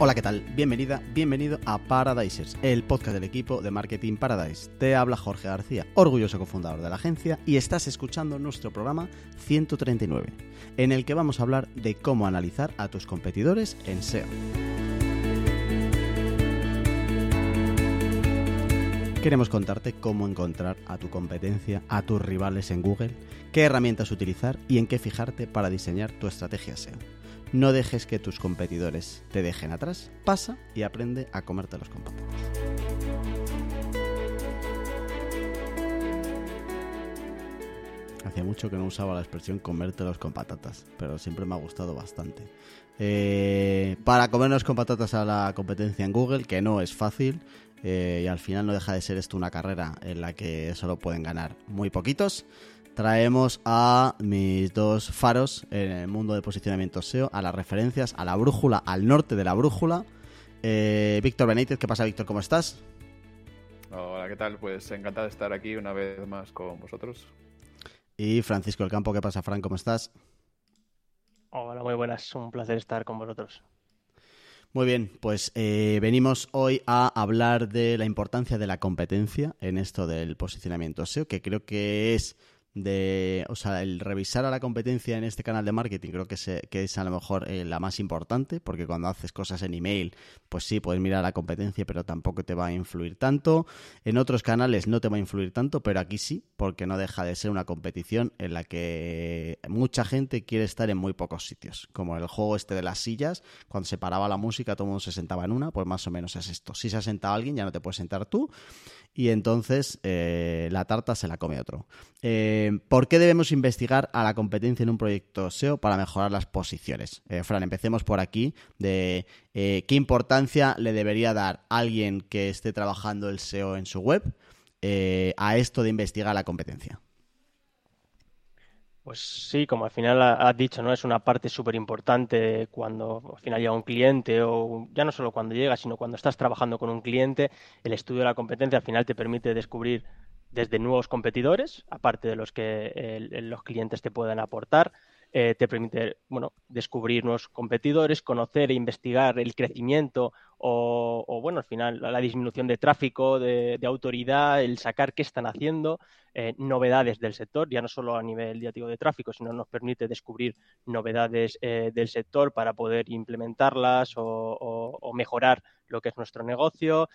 Hola, ¿qué tal? Bienvenida, bienvenido a Paradisers, el podcast del equipo de Marketing Paradise. Te habla Jorge García, orgulloso cofundador de la agencia, y estás escuchando nuestro programa 139, en el que vamos a hablar de cómo analizar a tus competidores en SEO. Queremos contarte cómo encontrar a tu competencia, a tus rivales en Google, qué herramientas utilizar y en qué fijarte para diseñar tu estrategia SEO. No dejes que tus competidores te dejen atrás. Pasa y aprende a comerte los patatas. Hacía mucho que no usaba la expresión comértelos con patatas, pero siempre me ha gustado bastante. Eh, para comernos con patatas a la competencia en Google, que no es fácil, eh, y al final no deja de ser esto una carrera en la que solo pueden ganar muy poquitos traemos a mis dos faros en el mundo del posicionamiento SEO, a las referencias, a la brújula, al norte de la brújula. Eh, Víctor Benítez, ¿qué pasa, Víctor? ¿Cómo estás? Hola, ¿qué tal? Pues encantado de estar aquí una vez más con vosotros. Y Francisco del Campo, ¿qué pasa, Fran? ¿Cómo estás? Hola, muy buenas. Un placer estar con vosotros. Muy bien, pues eh, venimos hoy a hablar de la importancia de la competencia en esto del posicionamiento SEO, que creo que es de, o sea, el revisar a la competencia en este canal de marketing creo que, es a lo mejor eh, la más importante, porque cuando haces cosas en email, pues sí, puedes mirar a la competencia, pero tampoco te va a influir tanto. En otros canales no te va a influir tanto, pero aquí sí, porque no deja de ser una competición en la que mucha gente quiere estar en muy pocos sitios, como el juego este de las sillas, cuando se paraba la música todo el mundo se sentaba en una, pues más o menos es esto. Si se ha sentado alguien, ya no te puedes sentar tú y entonces eh, la tarta se la come otro. Eh, ¿Por qué debemos investigar a la competencia en un proyecto SEO para mejorar las posiciones? Eh, Fran, empecemos por aquí, de qué importancia le debería dar alguien que esté trabajando el SEO en su web a esto de investigar la competencia. Pues sí, como al final has dicho, ¿no? Es una parte súper importante cuando al final llega un cliente o ya no solo cuando llega, sino cuando estás trabajando con un cliente, el estudio de la competencia al final te permite descubrir desde nuevos competidores, aparte de los que los clientes te puedan aportar, eh, te permite bueno, descubrir nuevos competidores, conocer e investigar el crecimiento o, bueno, al final la disminución de tráfico, de, autoridad, el sacar qué están haciendo, eh, novedades del sector, ya no solo a nivel de tráfico, sino nos permite descubrir novedades eh, del sector para poder implementarlas o, mejorar lo que es nuestro negocio,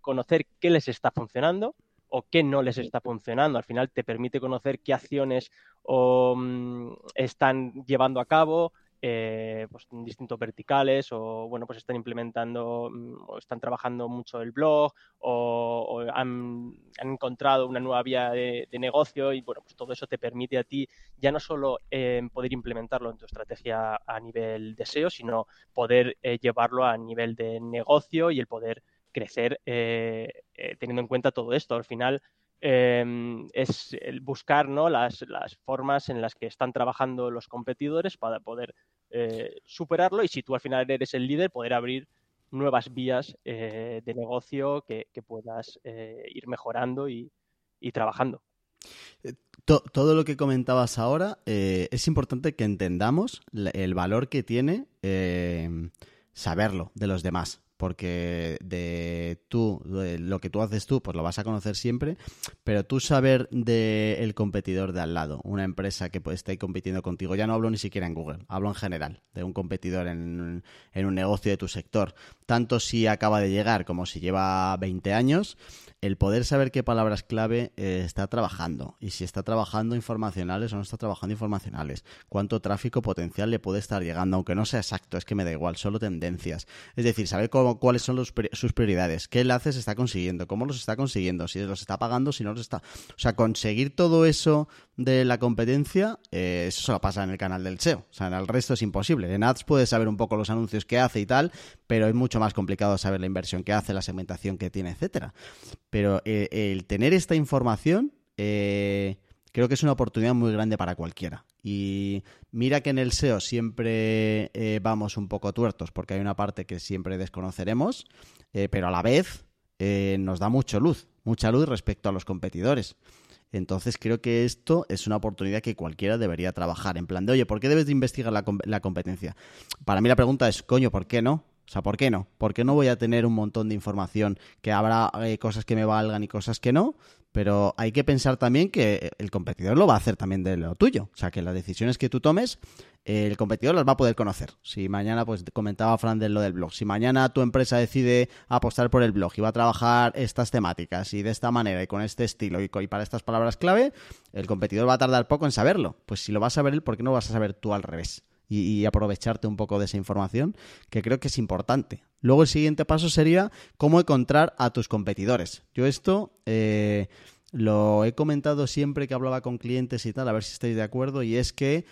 conocer qué les está funcionando o qué no les está funcionando. Al final te permite conocer qué acciones mm, están llevando a cabo, eh, pues, en distintos verticales o bueno pues están implementando mm, o están trabajando mucho el blog o, han, encontrado una nueva vía de, negocio y bueno pues todo eso te permite a ti ya no solo eh, poder implementarlo en tu estrategia a nivel de SEO sino poder eh, llevarlo a nivel de negocio y el poder crecer eh, eh, teniendo en cuenta todo esto. Al final em, es el buscar ¿no? las, formas en las que están trabajando los competidores para poder eh, superarlo y si tú al final eres el líder, poder abrir nuevas vías de negocio que, puedas ir mejorando y, trabajando. Todo lo que comentabas ahora es importante que entendamos el valor que tiene saberlo de los demás porque de tú, lo que tú haces tú, pues lo vas a conocer siempre, pero tú saber del competidor de al lado, una empresa que pues, esté compitiendo contigo, ya no hablo ni siquiera en Google, hablo en general, de un competidor en, en un negocio de tu sector, tanto si acaba de llegar como si lleva 20 años, el poder saber qué palabras clave eh, está trabajando y si está trabajando informacionales o no está trabajando informacionales, cuánto tráfico potencial le puede estar llegando, aunque no sea exacto, es que me da igual, solo tendencias. Es decir, saber cuáles son sus prioridades, qué enlaces está consiguiendo, cómo los está consiguiendo, si los está pagando, si no los está. O sea, conseguir todo eso de la competencia, eh, eso se lo pasa en el canal del SEO. O sea, en el resto es imposible. En Ads puedes saber un poco los anuncios que hace y tal, pero es mucho más complicado saber la inversión que hace, la segmentación que tiene, etcétera. Pero eh, el tener esta información eh, creo que es una oportunidad muy grande para cualquiera. Y mira que en el SEO siempre eh, vamos un poco tuertos porque hay una parte que siempre desconoceremos, pero a la vez nos da mucha luz, mucha luz respecto a los competidores. Entonces creo que esto es una oportunidad que cualquiera debería trabajar. En plan de, oye, ¿por qué debes de investigar la, la competencia? Para mí la pregunta es, coño, ¿por qué no? O sea, ¿por qué no? ¿Por qué no voy a tener un montón de información que habrá eh, cosas que me valgan y cosas que no? Pero hay que pensar también que el competidor lo va a hacer también de lo tuyo. O sea, que las decisiones que tú tomes, el competidor las va a poder conocer. Si mañana, pues comentaba Fran de lo del blog, si mañana tu empresa decide apostar por el blog y va a trabajar estas temáticas y de esta manera y con este estilo y, para estas palabras clave, el competidor va a tardar poco en saberlo. Pues si lo vas a saber él, ¿por qué no vas a saber tú al revés? Y, aprovecharte un poco de esa información, que creo que es importante. Luego el siguiente paso sería cómo encontrar a tus competidores. Yo esto eh, lo he comentado siempre que hablaba con clientes y tal, a ver si estáis de acuerdo, y es que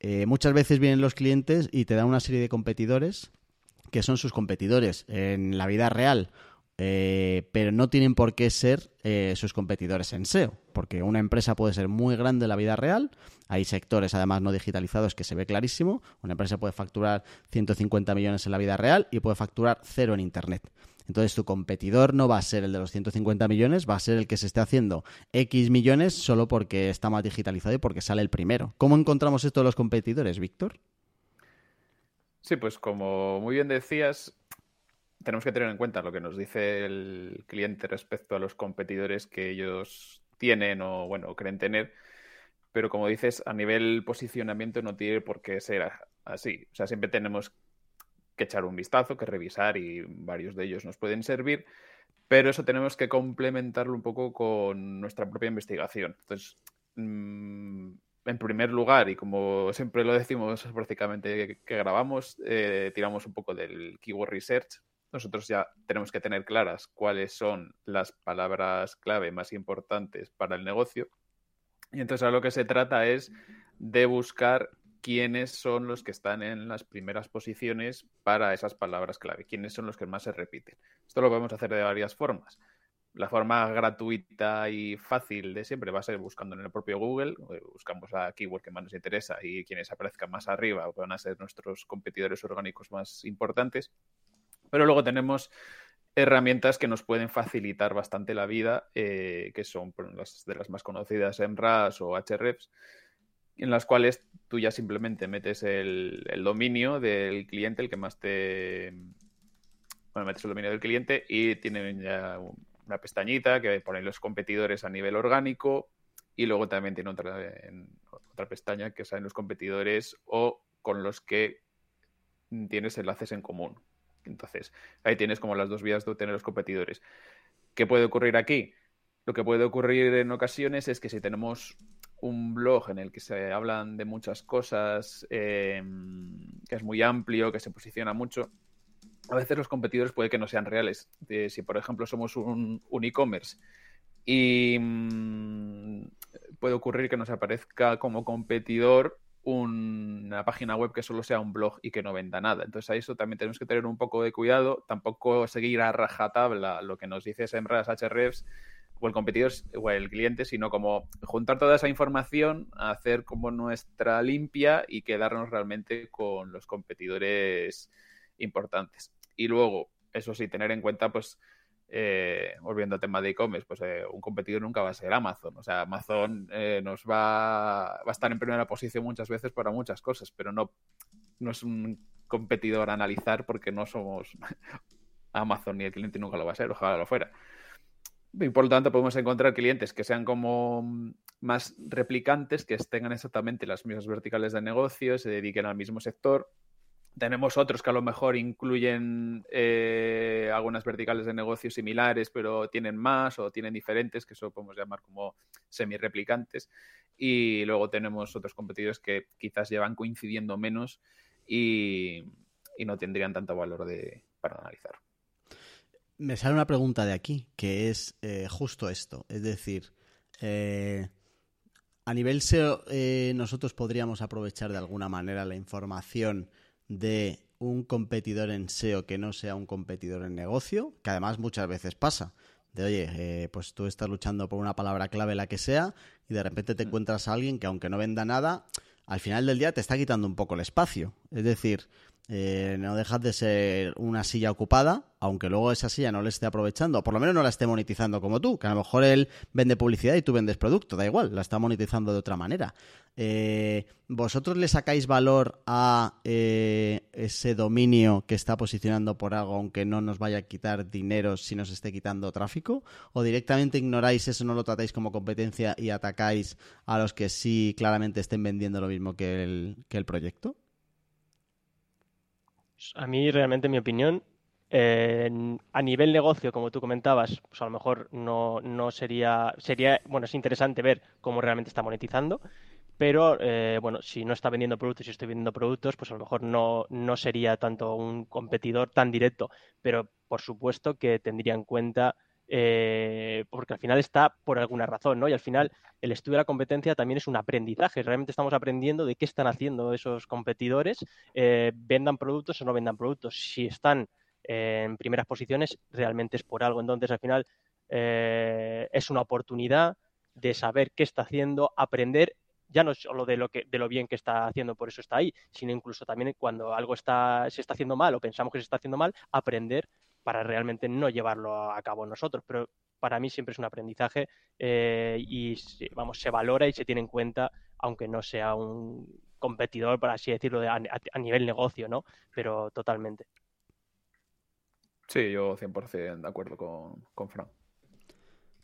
eh, muchas veces vienen los clientes y te dan una serie de competidores que son sus competidores en la vida real eh, pero no tienen por qué ser eh, sus competidores en SEO, porque una empresa puede ser muy grande en la vida real, hay sectores además no digitalizados que se ve clarísimo, una empresa puede facturar 150 millones en la vida real y puede facturar cero en Internet. Entonces tu competidor no va a ser el de los 150 millones, va a ser el que se esté haciendo X millones solo porque está más digitalizado y porque sale el primero. ¿Cómo encontramos esto de los competidores, Víctor? Sí, pues como muy bien decías, tenemos que tener en cuenta lo que nos dice el cliente respecto a los competidores que ellos tienen o, bueno, creen tener. Pero como dices, a nivel posicionamiento no tiene por qué ser así. O sea, siempre tenemos que echar un vistazo, que revisar y varios de ellos nos pueden servir. Pero eso tenemos que complementarlo un poco con nuestra propia investigación. Entonces, mm, en primer lugar, y como siempre lo decimos prácticamente que, grabamos, eh, tiramos un poco del keyword research, nosotros ya tenemos que tener claras cuáles son las palabras clave más importantes para el negocio. Y entonces a lo que se trata es de buscar quiénes son los que están en las primeras posiciones para esas palabras clave, quiénes son los que más se repiten. Esto lo podemos hacer de varias formas. La forma gratuita y fácil de siempre va a ser buscando en el propio Google, eh, buscamos la keyword que más nos interesa y quienes aparezcan más arriba van a ser nuestros competidores orgánicos más importantes. Pero luego tenemos herramientas que nos pueden facilitar bastante la vida, eh, que son las de las más conocidas, MRAS o Hrefs, en las cuales tú ya simplemente metes el, dominio del cliente, el que más te... Bueno, metes el dominio del cliente y tienen ya una pestañita que pone los competidores a nivel orgánico y luego también tiene otra, otra pestaña que salen los competidores o con los que tienes enlaces en común. Entonces, ahí tienes como las dos vías de obtener los competidores. ¿Qué puede ocurrir aquí? Lo que puede ocurrir en ocasiones es que si tenemos un blog en el que se hablan de muchas cosas, eh, que es muy amplio, que se posiciona mucho, a veces los competidores puede que no sean reales. si, por ejemplo, somos un, e-commerce y mm, puede ocurrir que nos aparezca como competidor una página web que solo sea un blog y que no venda nada. Entonces a eso también tenemos que tener un poco de cuidado, tampoco seguir a rajatabla lo que nos dice Semras, Hrefs o el competidor o el cliente, sino como juntar toda esa información, hacer como nuestra limpia y quedarnos realmente con los competidores importantes. Y luego, eso sí, tener en cuenta pues eh, volviendo al tema de e-commerce, pues eh, un competidor nunca va a ser Amazon. O sea, Amazon eh, nos va, a estar en primera posición muchas veces para muchas cosas, pero no, no es un competidor a analizar porque no somos Amazon ni el cliente nunca lo va a ser, ojalá lo fuera. Y por lo tanto, podemos encontrar clientes que sean como más replicantes, que tengan exactamente las mismas verticales de negocio, se dediquen al mismo sector tenemos otros que a lo mejor incluyen eh, algunas verticales de negocio similares, pero tienen más o tienen diferentes, que eso podemos llamar como semi-replicantes. Y luego tenemos otros competidores que quizás llevan coincidiendo menos y, no tendrían tanto valor de, para analizar. Me sale una pregunta de aquí, que es eh, justo esto. Es decir, eh, a nivel SEO, nosotros podríamos aprovechar de alguna manera la información de un competidor en SEO que no sea un competidor en negocio, que además muchas veces pasa. De oye, eh, pues tú estás luchando por una palabra clave, la que sea, y de repente te mm. encuentras a alguien que aunque no venda nada, al final del día te está quitando un poco el espacio. Es decir, eh, no dejas de ser una silla ocupada, aunque luego esa silla no le esté aprovechando, o por lo menos no la esté monetizando como tú, que a lo mejor él vende publicidad y tú vendes producto, da igual, la está monetizando de otra manera. Eh, ¿Vosotros le sacáis valor a eh, ese dominio que está posicionando por algo, aunque no nos vaya a quitar dinero si nos esté quitando tráfico? ¿O directamente ignoráis eso, no lo tratáis como competencia y atacáis a los que sí claramente estén vendiendo lo mismo que el proyecto? A mí realmente mi opinión eh, a nivel negocio, como tú comentabas, pues a lo mejor no, no sería, sería, bueno, es interesante ver cómo realmente está monetizando, pero eh, bueno, si no está vendiendo productos y estoy vendiendo productos, pues a lo mejor no, no sería tanto un competidor tan directo, pero por supuesto que tendría en cuenta eh, porque al final está por alguna razón, ¿no? Y al final el estudio de la competencia también es un aprendizaje. Realmente estamos aprendiendo de qué están haciendo esos competidores, vendan productos o no vendan productos. Si están en primeras posiciones, realmente es por algo. Entonces, al final, eh, es una oportunidad de saber qué está haciendo, aprender ya no solo de lo que de lo bien que está haciendo, por eso está ahí, sino incluso también cuando algo está se está haciendo mal o pensamos que se está haciendo mal, aprender para realmente no llevarlo a cabo nosotros. Pero para mí siempre es un aprendizaje eh, y vamos se valora y se tiene en cuenta, aunque no sea un competidor, por así decirlo, a, a nivel negocio, ¿no? Pero totalmente. Sí, yo 100% de acuerdo con, con Fran.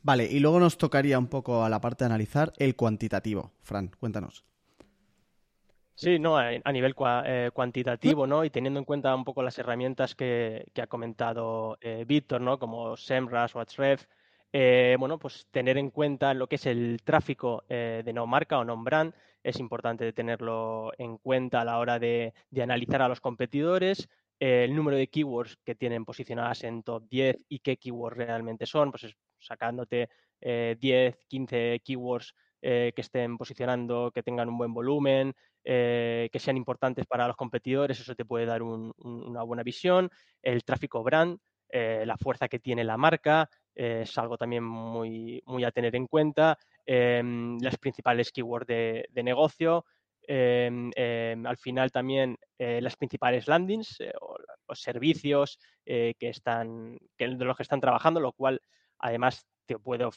Vale, y luego nos tocaría un poco a la parte de analizar el cuantitativo. Fran, cuéntanos. Sí, no, a nivel eh, cuantitativo, ¿no? Y teniendo en cuenta un poco las herramientas que, ha comentado eh, Víctor, ¿no? Como SEMrush o Ahrefs, eh, bueno, pues tener en cuenta lo que es el tráfico de no marca o non-brand es importante tenerlo en cuenta a la hora de, de analizar a los competidores, el número de keywords que tienen posicionadas en top 10 y qué keywords realmente son, pues sacándote 10, eh, 15 keywords eh, que estén posicionando, que tengan un buen volumen, eh, que sean importantes para los competidores, eso te puede dar una buena visión. El tráfico brand, la fuerza que tiene la marca, es algo también muy, a tener en cuenta. Em, las principales keywords de, negocio, Em, em, al final también eh, las principales landings eh, o servicios eh, que están de los que están trabajando, lo cual además te puede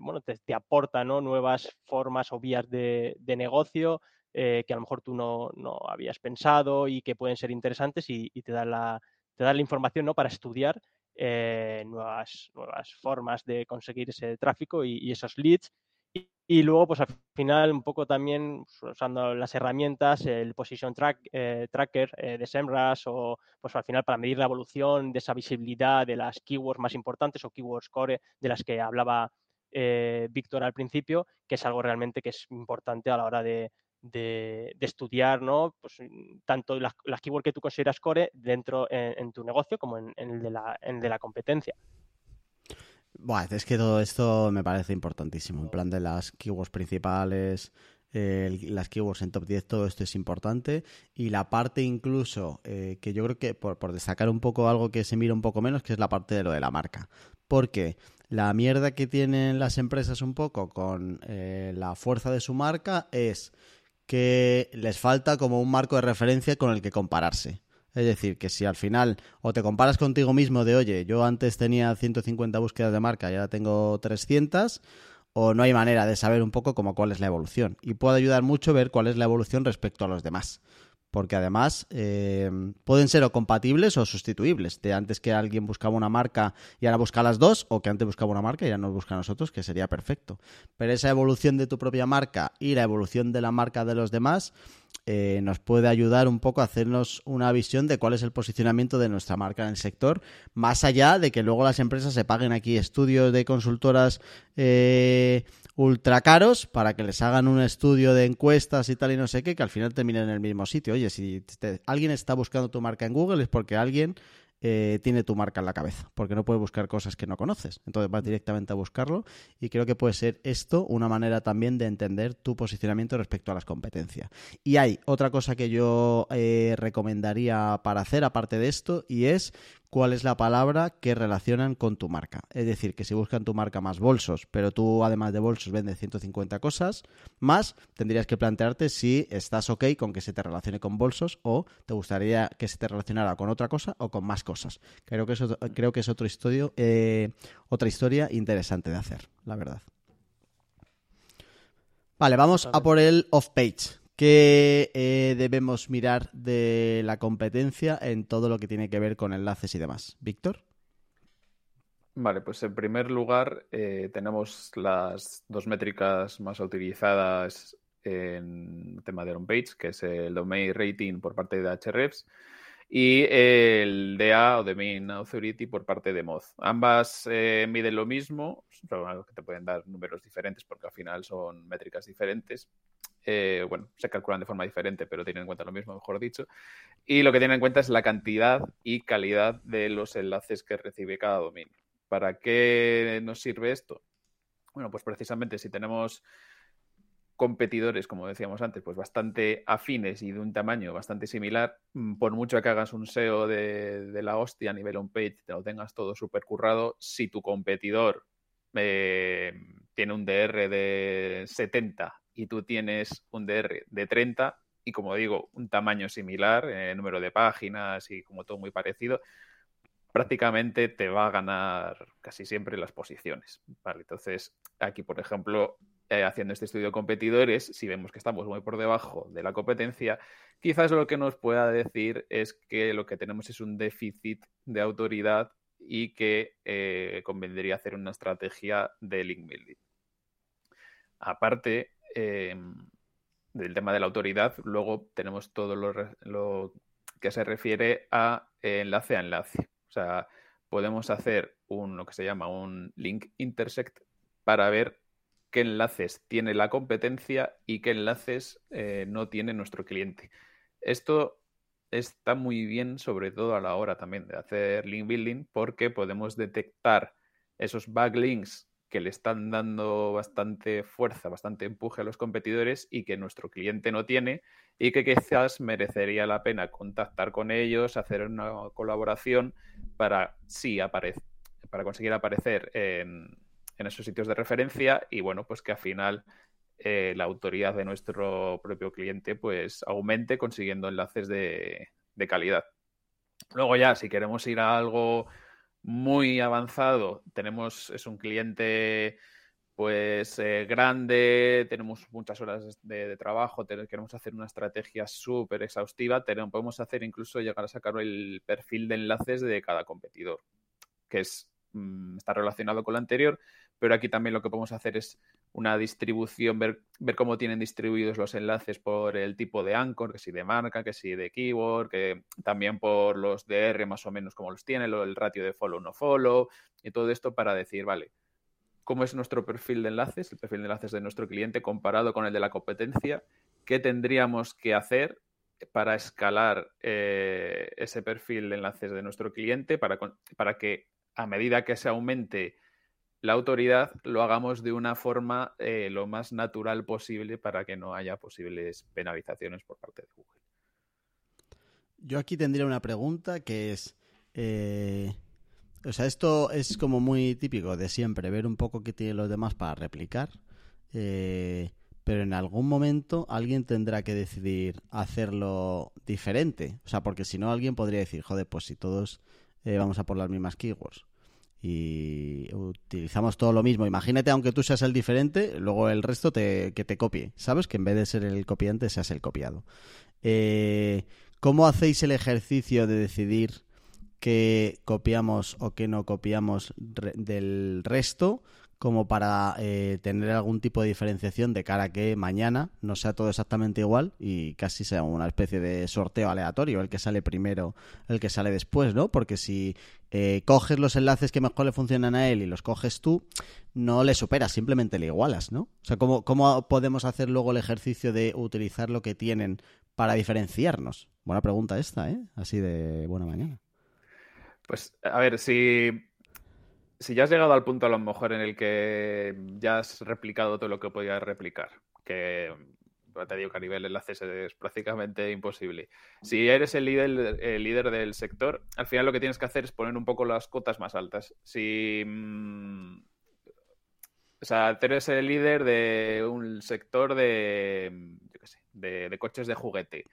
bueno te, aporta nuevas formas o vías de, negocio que a lo mejor tú no, habías pensado y que pueden ser interesantes y, te da la te da la información ¿no? para estudiar nuevas, nuevas formas de conseguir ese tráfico y esos leads y, luego, pues al final, un poco también pues, usando las herramientas, el Position track, eh, Tracker eh, de SEMrush o pues al final para medir la evolución de esa visibilidad de las keywords más importantes o keywords core de las que hablaba eh, Víctor al principio, que es algo realmente que es importante a la hora de, estudiar, ¿no? Pues tanto las, keywords que tú consideras core dentro en, tu negocio como en, el de la, en de la competencia. Buah, es que todo esto me parece importantísimo. En plan de las keywords principales, las keywords en top 10, todo esto es importante. Y la parte incluso, eh, que yo creo que por, destacar un poco algo que se mira un poco menos, que es la parte de lo de la marca. Porque la mierda que tienen las empresas un poco con eh, la fuerza de su marca es que les falta como un marco de referencia con el que compararse. Es decir, que si al final o te comparas contigo mismo de, oye, yo antes tenía 150 búsquedas de marca y ahora tengo 300, o no hay manera de saber un poco como cuál es la evolución. Y puede ayudar mucho ver cuál es la evolución respecto a los demás. Porque además eh, pueden ser o compatibles o sustituibles. De antes que alguien buscaba una marca y ahora busca las dos, o que antes buscaba una marca y ahora nos busca a nosotros, que sería perfecto. Pero esa evolución de tu propia marca y la evolución de la marca de los demás eh, nos puede ayudar un poco a hacernos una visión de cuál es el posicionamiento de nuestra marca en el sector, más allá de que luego las empresas se paguen aquí estudios de consultoras eh, ultra caros para que les hagan un estudio de encuestas y tal y no sé qué, que al final terminen en el mismo sitio. Oye, si alguien está buscando tu marca en Google es porque alguien eh, tiene tu marca en la cabeza, porque no puede buscar cosas que no conoces. Entonces vas directamente a buscarlo y creo que puede ser esto una manera también de entender tu posicionamiento respecto a las competencias. Y hay otra cosa que yo eh, recomendaría para hacer aparte de esto y es cuál es la palabra que relacionan con tu marca. Es decir, que si buscan tu marca más bolsos, pero tú además de bolsos vendes 150 cosas más, tendrías que plantearte si estás ok con que se te relacione con bolsos o te gustaría que se te relacionara con otra cosa o con más cosas. Creo que es otro, creo que es otro estudio, eh, otra historia interesante de hacer, la verdad. Vale, vamos a por el off-page ¿Qué eh, debemos mirar de la competencia en todo lo que tiene que ver con enlaces y demás? Víctor. Vale, pues en primer lugar eh, tenemos las dos métricas más utilizadas en el tema de on-page, que es el Domain Rating por parte de Hrefs y el DA o Domain Authority por parte de Moz. Ambas eh, miden lo mismo, que te pueden dar números diferentes porque al final son métricas diferentes. Eh, bueno, se calculan de forma diferente, pero tienen en cuenta lo mismo, mejor dicho. Y lo que tienen en cuenta es la cantidad y calidad de los enlaces que recibe cada dominio. ¿Para qué nos sirve esto? Bueno, pues precisamente si tenemos competidores, como decíamos antes, pues bastante afines y de un tamaño bastante similar, mm, por mucho que hagas un SEO de, la hostia a nivel on-page, te lo tengas todo súper currado, si tu competidor eh, tiene un DR de 70 y tú tienes un DR de 30 y como digo, un tamaño similar, eh, número de páginas y como todo muy parecido, prácticamente te va a ganar casi siempre las posiciones. Vale, entonces, aquí, por ejemplo, eh, haciendo este estudio de competidores, si vemos que estamos muy por debajo de la competencia, quizás lo que nos pueda decir es que lo que tenemos es un déficit de autoridad y que eh, convendría hacer una estrategia de link building. Aparte em, del tema de la autoridad, luego tenemos todo lo que se refiere a enlace a enlace. O sea, podemos hacer un, lo que se llama un link intersect para ver qué enlaces tiene la competencia y qué enlaces eh, no tiene nuestro cliente. Esto está muy bien, sobre todo a la hora también de hacer link building, porque podemos detectar esos backlinks que le están dando bastante fuerza, bastante empuje a los competidores y que nuestro cliente no tiene y que quizás merecería la pena contactar con ellos, hacer una colaboración para sí para conseguir aparecer en, esos sitios de referencia y bueno, pues que al final eh, la autoridad de nuestro propio cliente pues aumente consiguiendo enlaces de calidad. Luego ya, si queremos ir a algo muy avanzado. Tenemos, es un cliente pues eh, grande, tenemos muchas horas de, trabajo, queremos hacer una estrategia súper exhaustiva, tenemos, podemos hacer incluso llegar a sacar el perfil de enlaces de cada competidor, que es, mm, está relacionado con lo anterior, pero aquí también lo que podemos hacer es una distribución, ver, ver cómo tienen distribuidos los enlaces por el tipo de anchor, que si de marca, que si de keyword, que también por los DR más o menos como los tiene, el ratio de follow no follow y todo esto para decir, vale, cómo es nuestro perfil de enlaces, el perfil de enlaces de nuestro cliente comparado con el de la competencia, qué tendríamos que hacer para escalar eh, ese perfil de enlaces de nuestro cliente para, para que a medida que se aumente la autoridad lo hagamos de una forma eh, lo más natural posible para que no haya posibles penalizaciones por parte de Google. Yo aquí tendría una pregunta que es, eh, o sea, esto es como muy típico de siempre, ver un poco qué tienen los demás para replicar, eh, pero en algún momento alguien tendrá que decidir hacerlo diferente, o sea, porque si no alguien podría decir, joder, pues si todos vamos a por las mismas keywords y utilizamos todo lo mismo. Imagínate, aunque tú seas el diferente, luego el resto te, que te copie, ¿sabes? Que en vez de ser el copiante seas el copiado. Eh, ¿Cómo hacéis el ejercicio de decidir qué copiamos o qué no copiamos del resto? Como para eh, tener algún tipo de diferenciación de cara a que mañana no sea todo exactamente igual y casi sea una especie de sorteo aleatorio, el que sale primero, el que sale después, ¿no? Porque si eh, coges los enlaces que mejor le funcionan a él y los coges tú, no le superas, simplemente le igualas, ¿no? O sea, ¿cómo, cómo podemos hacer luego el ejercicio de utilizar lo que tienen para diferenciarnos? Buena pregunta esta, ¿eh? Así de buena mañana. Pues, a ver, si si ya has llegado al punto a lo mejor en el que ya has replicado todo lo que podías replicar, que te digo que a nivel enlaces es prácticamente imposible. Si eres el líder, el líder del sector, al final lo que tienes que hacer es poner un poco las cotas más altas. Si mm, o sea, eres el líder de un sector de, yo qué sé, de coches de juguete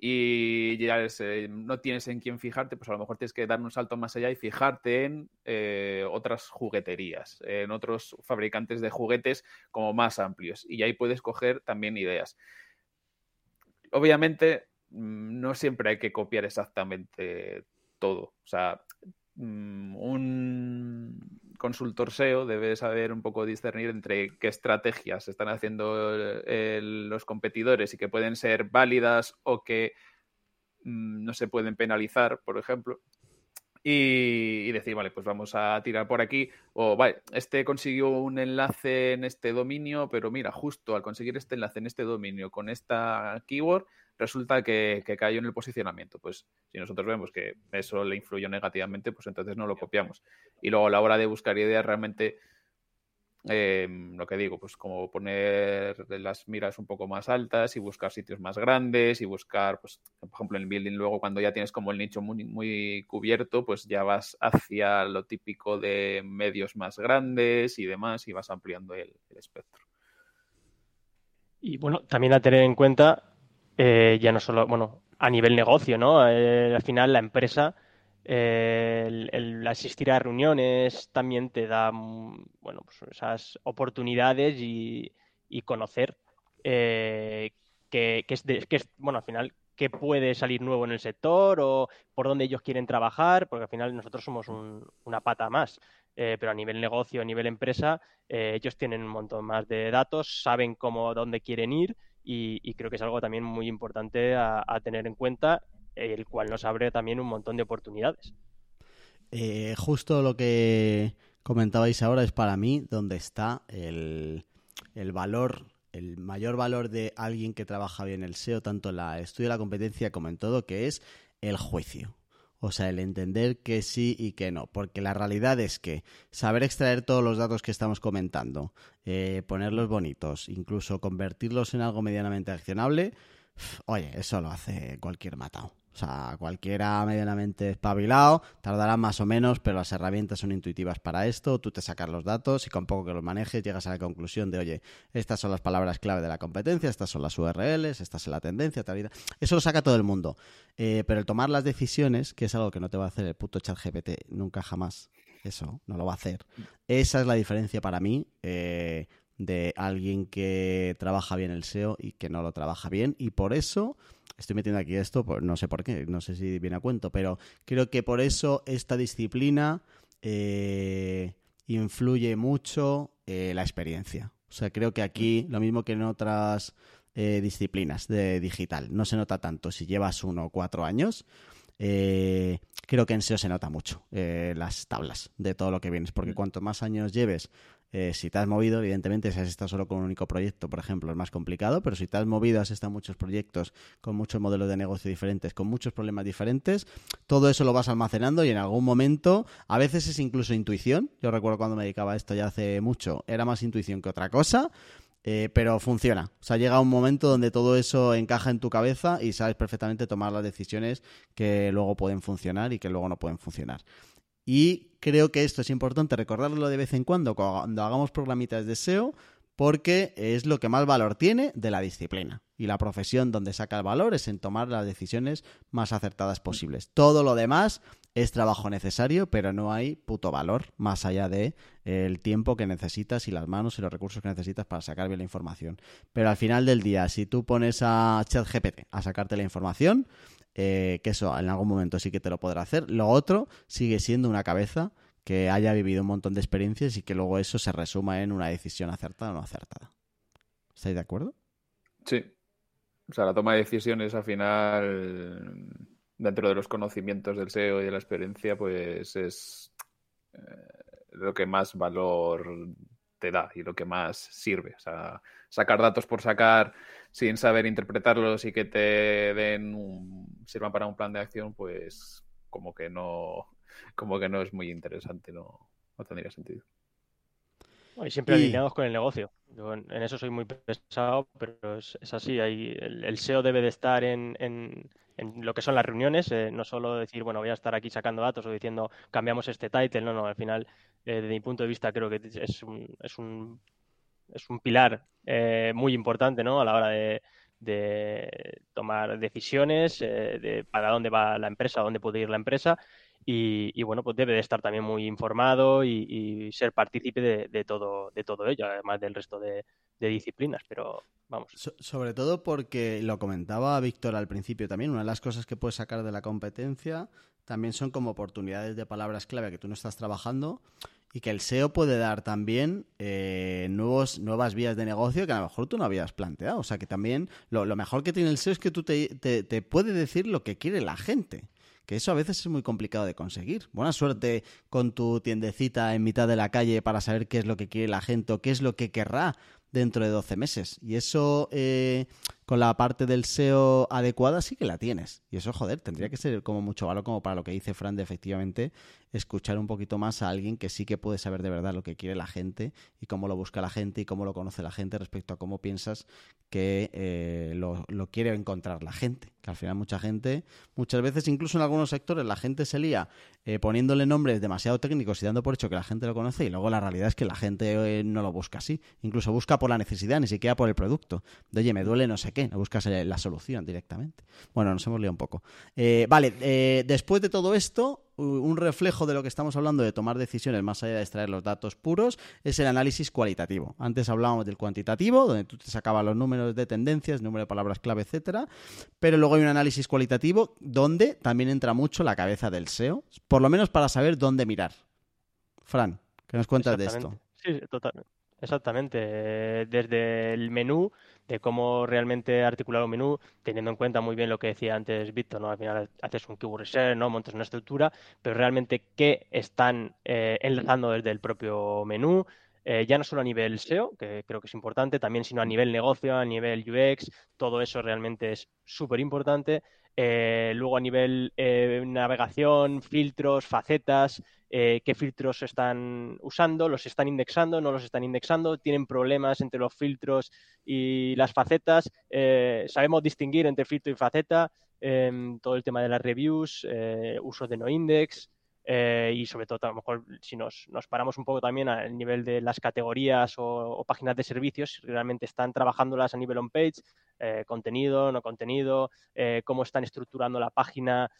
y ya eh, no tienes en quién fijarte, pues a lo mejor tienes que dar un salto más allá y fijarte en eh, otras jugueterías, en otros fabricantes de juguetes como más amplios. Y ahí puedes coger también ideas. obviamente mm, no siempre hay que copiar exactamente todo. O sea, mm, un consultor SEO debe saber un poco discernir entre qué estrategias están haciendo los competidores y que pueden ser válidas o que mm, no se pueden penalizar, por ejemplo. Y, decir, vale, pues vamos a tirar por aquí. O, vale, este consiguió un enlace en este dominio, pero mira, justo al conseguir este enlace en este dominio con esta keyword, resulta que, cayó en el posicionamiento. Pues si nosotros vemos que eso le influyó negativamente, pues entonces no lo copiamos. Y luego a la hora de buscar ideas, realmente em, lo que digo, pues como poner las miras un poco más altas y buscar sitios más grandes y buscar, pues, por ejemplo, en el building luego cuando ya tienes como el nicho muy, muy cubierto, pues ya vas hacia lo típico de medios más grandes y demás y vas ampliando el espectro. Y bueno, también a tener en cuenta eh, ya no solo, bueno, a nivel negocio, ¿no? Eh, al final la empresa, eh, el, asistir a reuniones también te da, mm, bueno, pues esas oportunidades y, conocer que, es que es, bueno, al final, qué puede salir nuevo en el sector o por dónde ellos quieren trabajar, porque al final nosotros somos una pata más. pero a nivel negocio, a nivel empresa, ellos tienen un montón más de datos, saben cómo, dónde quieren ir y, creo que es algo también muy importante a, tener en cuenta, el cual nos abre también un montón de oportunidades. Eh, justo lo que comentabais ahora es para mí donde está el, el valor el mayor valor de alguien que trabaja bien el SEO, tanto en la estudio de la competencia como en todo, que es el juicio. O sea, el entender que sí y que no. Porque la realidad es que saber extraer todos los datos que estamos comentando, eh, ponerlos bonitos, incluso convertirlos en algo medianamente accionable, oye, eso lo hace cualquier matado. O sea, cualquiera medianamente espabilado tardará más o menos, pero las herramientas son intuitivas para esto. Tú te sacas los datos y con poco que los manejes llegas a la conclusión de, oye, estas son las palabras clave de la competencia, estas son las URLs, esta es la tendencia, tal vida. Eso lo saca todo el mundo. Eh, pero el tomar las decisiones, que es algo que no te va a hacer el puto chat GPT nunca jamás, eso no lo va a hacer. Esa es la diferencia para mí. Eh, de alguien que trabaja bien el SEO y que no lo trabaja bien. Y por eso estoy metiendo aquí esto, no sé por qué, no sé si viene a cuento, pero creo que por eso esta disciplina eh, influye mucho eh, la experiencia. O sea, creo que aquí, lo mismo que en otras eh, disciplinas de digital, no se nota tanto si llevas uno o cuatro años. creo que en SEO se nota mucho las tablas de todo lo que vienes, porque mm. cuanto más años lleves eh, si te has movido, evidentemente, si has estado solo con un único proyecto, por ejemplo, es más complicado, pero si te has movido, has estado en muchos proyectos con muchos modelos de negocio diferentes, con muchos problemas diferentes, todo eso lo vas almacenando y en algún momento, a veces es incluso intuición. Yo recuerdo cuando me dedicaba a esto ya hace mucho, era más intuición que otra cosa. Eh, pero funciona. O sea, llega un momento donde todo eso encaja en tu cabeza y sabes perfectamente tomar las decisiones que luego pueden funcionar y que luego no pueden funcionar. Y creo que esto es importante recordarlo de vez en cuando cuando hagamos programitas de SEO, porque es lo que más valor tiene de la disciplina. Y la profesión donde saca el valor es en tomar las decisiones más acertadas posibles. Todo lo demás es trabajo necesario, pero no hay puto valor más allá de el tiempo que necesitas y las manos y los recursos que necesitas para sacar bien la información. Pero al final del día, si tú pones a ChatGPT a sacarte la información, eh, que eso en algún momento sí que te lo podrá hacer. Lo otro sigue siendo una cabeza que haya vivido un montón de experiencias y que luego eso se resuma en una decisión acertada o no acertada. ¿Estáis de acuerdo? Sí. O sea, la toma de decisiones al final, dentro de los conocimientos del SEO y de la experiencia, pues es eh, lo que más valor te da y lo que más sirve. O sea, sacar datos por sacar sin saber interpretarlos y que te den sirvan para un plan de acción, pues como que no, como que no es muy interesante, no, no tendría sentido. Y siempre alineados con el negocio. en, eso soy muy pesado, pero es, así. el, SEO debe de estar en, en, lo que son las reuniones, eh, no solo decir, bueno, voy a estar aquí sacando datos o diciendo, cambiamos este title. No, no, al final, eh, desde mi punto de vista, creo que es un, es un, es un pilar eh, muy importante, ¿no? A la hora de, de tomar decisiones eh, de para dónde va la empresa, dónde puede ir la empresa y, bueno, pues debe de estar también muy informado y, ser partícipe de, todo, de todo ello, además del resto de, disciplinas, pero vamos. sobre todo porque lo comentaba Víctor al principio también, una de las cosas que puedes sacar de la competencia también son como oportunidades de palabras clave que tú no estás trabajando y que el SEO puede dar también eh, nuevos, nuevas vías de negocio que a lo mejor tú no habías planteado. O sea que también lo, mejor que tiene el SEO es que tú te, te, puede decir lo que quiere la gente que eso a veces es muy complicado de conseguir. Buena suerte con tu tiendecita en mitad de la calle para saber qué es lo que quiere la gente o qué es lo que querrá dentro de 12 meses. Y eso eh, con la parte del SEO adecuada sí que la tienes. Y eso, joder, tendría que ser como mucho valor como para lo que dice Fran de efectivamente escuchar un poquito más a alguien que sí que puede saber de verdad lo que quiere la gente y cómo lo busca la gente y cómo lo conoce la gente respecto a cómo piensas que eh, lo, quiere encontrar la gente. Al final mucha gente, muchas veces incluso en algunos sectores la gente se lía eh, poniéndole nombres demasiado técnicos y dando por hecho que la gente lo conoce y luego la realidad es que la gente eh, no lo busca así. Incluso busca por la necesidad, ni siquiera por el producto. De oye, me duele no sé qué no buscas la solución directamente. Bueno, nos hemos liado un poco. Eh, vale, eh, después de todo esto, un reflejo de lo que estamos hablando de tomar decisiones más allá de extraer los datos puros es el análisis cualitativo. Antes hablábamos del cuantitativo, donde tú te sacabas los números de tendencias, número de palabras clave, etcétera, pero luego hay un análisis cualitativo donde también entra mucho la cabeza del SEO, por lo menos para saber dónde mirar. Fran, ¿qué nos cuentas de esto? Sí. Exactamente. Desde el menú de cómo realmente articular un menú, teniendo en cuenta muy bien lo que decía antes Víctor, ¿no? Al final haces un keyword research, ¿no? Montas una estructura, pero realmente qué están eh, enlazando desde el propio menú, eh, ya no solo a nivel SEO, que creo que es importante, también sino a nivel negocio, a nivel UX, todo eso realmente es súper importante. Eh, luego a nivel navegación, filtros, facetas, eh, qué filtros están usando, los están indexando, no los están indexando, tienen problemas entre los filtros y las facetas, sabemos distinguir entre filtro y faceta, em, todo el tema de las reviews, uso de no index. Eh, y sobre todo, a lo mejor, si nos, paramos un poco también al nivel de las categorías o, páginas de servicios, si realmente están trabajándolas a nivel on-page, eh, contenido, no contenido, eh, cómo están estructurando la página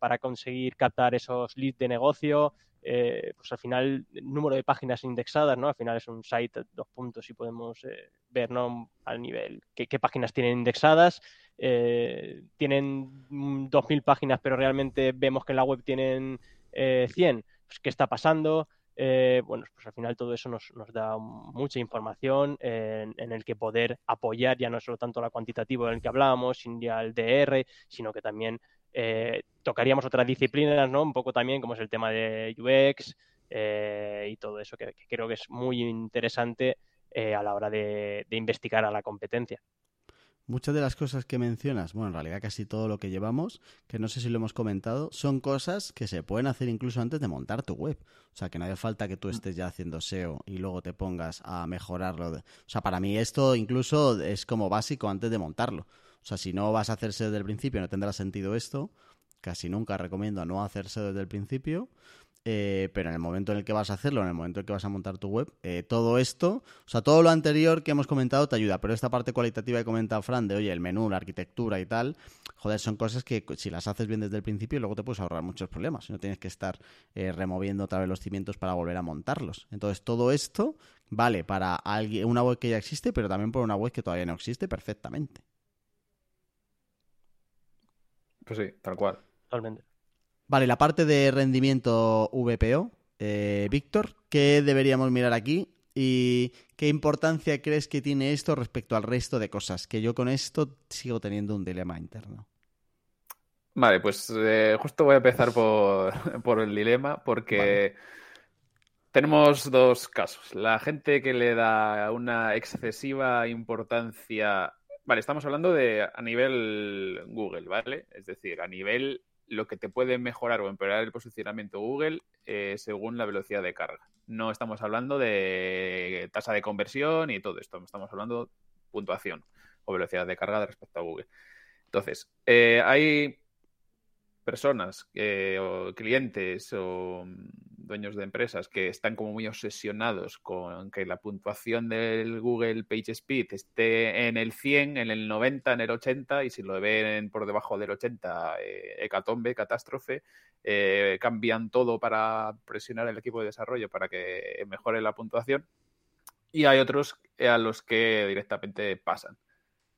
para conseguir captar esos leads de negocio, pues al final, número de páginas indexadas, ¿no? Al final es un site, dos puntos, y podemos ver, ¿no? Al nivel, qué, qué páginas tienen indexadas. tienen 2.000 páginas, pero realmente vemos que en la web tienen 100, eh, pues, qué está pasando. Eh, bueno, pues al final todo eso nos, da mucha información en, el que poder apoyar ya no solo tanto la cuantitativa en el que hablábamos, sino ya el DR, sino que también eh, tocaríamos otras disciplinas, ¿no? Un poco también como es el tema de UX y todo eso, que, creo que es muy interesante a la hora de investigar a la competencia. Muchas de las cosas que mencionas, bueno, en realidad casi todo lo que llevamos, que no sé si lo hemos comentado, son cosas que se pueden hacer incluso antes de montar tu web. O sea, que no hace falta que tú mm. estés ya haciendo SEO y luego te pongas a mejorarlo. O sea, para mí esto incluso es como básico antes de montarlo. O sea, si no vas a hacer SEO desde el principio, no tendrá sentido esto. Casi nunca recomiendo no hacer SEO desde el principio. Eh, pero en el momento en el que vas a hacerlo, en el momento en el que vas a montar tu web, eh, todo esto, o sea, todo lo anterior que hemos comentado te ayuda, pero esta parte cualitativa que comenta Fran de, oye, el menú, la arquitectura y tal, joder, son cosas que si las haces bien desde el principio, luego te puedes ahorrar muchos problemas, no tienes que estar eh, removiendo otra vez los cimientos para volver a montarlos. Entonces, todo esto vale para alguien, una web que ya existe, pero también por una web que todavía no existe perfectamente. Pues sí, tal cual. Totalmente. Vale, la parte de rendimiento VPO, eh, Víctor, ¿qué deberíamos mirar aquí? ¿Y qué importancia crees que tiene esto respecto al resto de cosas? Que yo con esto sigo teniendo un dilema interno. Vale, pues eh, justo voy a empezar por, el dilema porque tenemos dos casos. La gente que le da una excesiva importancia. Vale, estamos hablando de a nivel Google, ¿vale? Es decir, a nivel lo que te puede mejorar o empeorar el posicionamiento Google eh, según la velocidad de carga. No estamos hablando de tasa de conversión y todo esto, estamos hablando de puntuación o velocidad de carga respecto a Google. Entonces, eh, hay personas o clientes o dueños de empresas que están como muy obsesionados con que la puntuación del Google PageSpeed esté en el 100, en el 90, en el 80 y si lo ven por debajo del 80, eh, hecatombe, catástrofe, eh, cambian todo para presionar el equipo de desarrollo para que mejore la puntuación. Y hay otros a los que directamente pasan.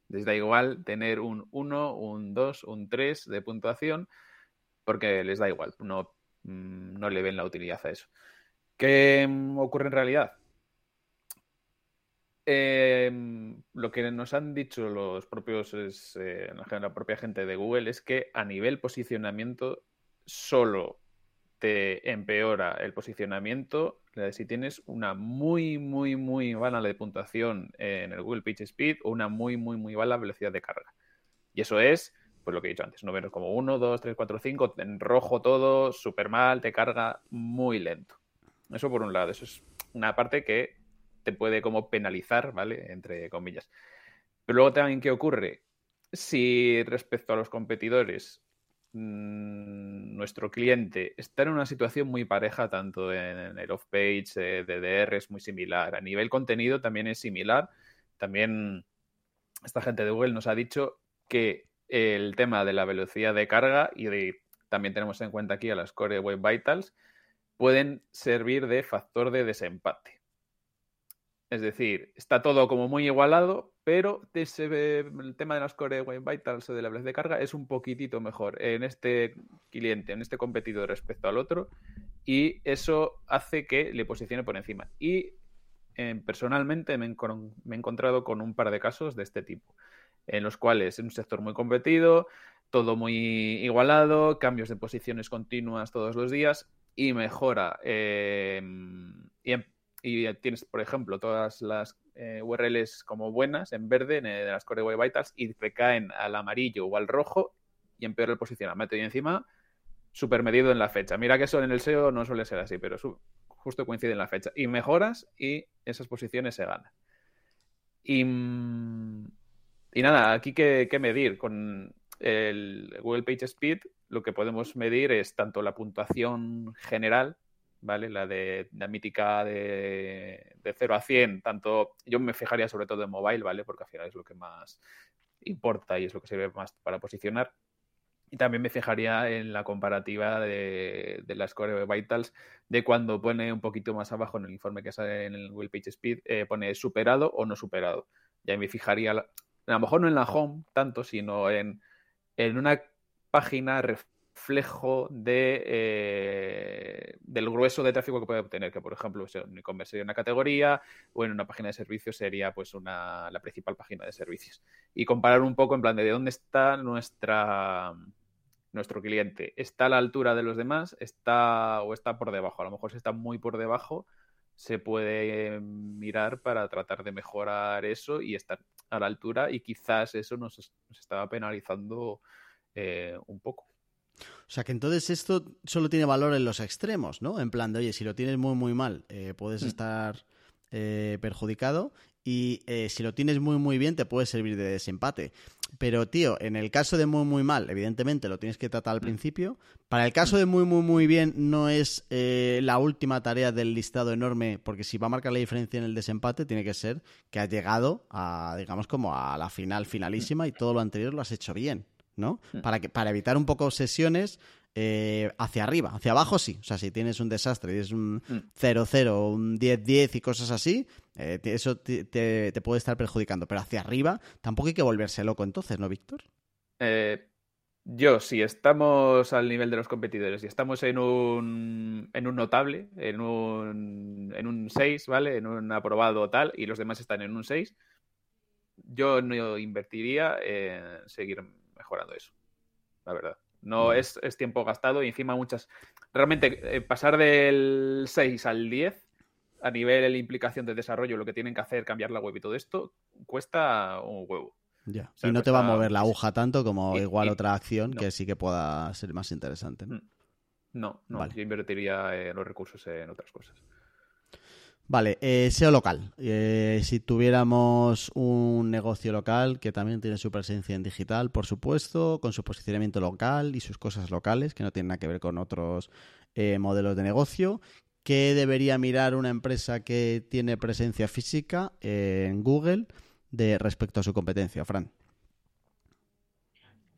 Les da igual tener un 1, un 2, un 3 de puntuación porque les da igual, no, mm, no le ven la utilidad a eso. ¿Qué mm, ocurre en realidad? Em, lo que nos han dicho los propios, eh, la propia gente de Google es que a nivel posicionamiento solo te empeora el posicionamiento si tienes una muy, muy, muy mala de puntuación en el Google PageSpeed o una muy, muy, muy mala velocidad de carga. Y eso es, pues lo que he dicho antes, ver como 1, 2, 3, 4, 5, en rojo todo, súper mal, te carga muy lento. Eso por un lado, eso es una parte que te puede como penalizar, ¿vale? Entre comillas. Pero luego también, ¿qué ocurre? Si respecto a los competidores Mm, nuestro cliente está en una situación muy pareja, tanto en, el off-page, eh, DDR es muy similar. A nivel contenido también es similar. También esta gente de Google nos ha dicho que el tema de la velocidad de carga y también tenemos en cuenta aquí a las Core Web Vitals pueden servir de factor de desempate. Es decir, está todo como muy igualado, pero el tema de las Core Web Vitals o de la velocidad de carga es un poquitito mejor en este cliente, en este competidor respecto al otro, y eso hace que le posicione por encima. Y eh, personalmente me, he encontrado con un par de casos de este tipo, en los cuales es un sector muy competido, todo muy igualado, cambios de posiciones continuas todos los días y mejora. Eh, y em, y tienes, por ejemplo, todas las eh, URLs como buenas en verde en, de las Core Web Vitals y te caen al amarillo o al rojo y empeora el posicionamiento. Y encima, súper medido en la fecha. Mira que eso en el SEO no suele ser así, pero justo coincide en la fecha. Y mejoras y esas posiciones se ganan. Y, y nada, aquí que, medir con el Google Page Speed, lo que podemos medir es tanto la puntuación general ¿vale? La de la mítica de, de 0 a 100, tanto yo me fijaría sobre todo en mobile, ¿vale? Porque al final es lo que más importa y es lo que sirve más para posicionar. Y también me fijaría en la comparativa de, de las Core Vitals de cuando pone un poquito más abajo en el informe que sale en el Google Page Speed, eh, pone superado o no superado. Ya me fijaría, a lo mejor no en la home tanto, sino en, en una página reflejo de, eh, del grueso de tráfico que puede obtener, que por ejemplo en e-commerce sería una categoría o en una página de servicios sería pues una, la principal página de servicios. Y comparar un poco en plan de, dónde está nuestra nuestro cliente. ¿Está a la altura de los demás? ¿Está o está por debajo? A lo mejor si está muy por debajo, se puede mirar para tratar de mejorar eso y estar a la altura y quizás eso nos, estaba penalizando eh, un poco. O sea que entonces esto solo tiene valor en los extremos, ¿no? En plan de, oye, si lo tienes muy, muy mal, eh, puedes mm. estar eh, perjudicado y eh, si lo tienes muy, muy bien, te puede servir de desempate. Pero, tío, en el caso de muy, muy mal, evidentemente lo tienes que tratar al mm. principio. Para el caso de muy, muy, muy bien, no es la última tarea del listado enorme, porque si va a marcar la diferencia en el desempate, tiene que ser que has llegado a, digamos, como a la final finalísima y todo lo anterior lo has hecho bien. ¿No? Mm. Para, que, para evitar un poco obsesiones eh, hacia arriba. Hacia abajo sí. O sea, si tienes un desastre y es un 0-0 mm. un 10-10 y cosas así, eh, eso te, puede estar perjudicando. Pero hacia arriba tampoco hay que volverse loco entonces, ¿no, Víctor? Eh, yo, si estamos al nivel de los competidores y estamos en un, en un notable, en un, en un 6, ¿vale? En un aprobado tal, y los demás están en un 6, yo no invertiría en seguir mejorando eso, la verdad. No es, tiempo gastado y encima muchas... Realmente eh, pasar del 6 al 10 a nivel de implicación de desarrollo, lo que tienen que hacer, cambiar la web y todo esto, cuesta un huevo. Ya. y no te va a mover la aguja tanto como igual otra acción que sí que pueda ser más interesante. No, mm. no, no yo invertiría los recursos en otras cosas. Vale, eh, SEO local. Eh, si tuviéramos un negocio local que también tiene su presencia en digital, por supuesto, con su posicionamiento local y sus cosas locales, que no tienen nada que ver con otros eh, modelos de negocio, ¿qué debería mirar una empresa que tiene presencia física en Google de respecto a su competencia, Fran?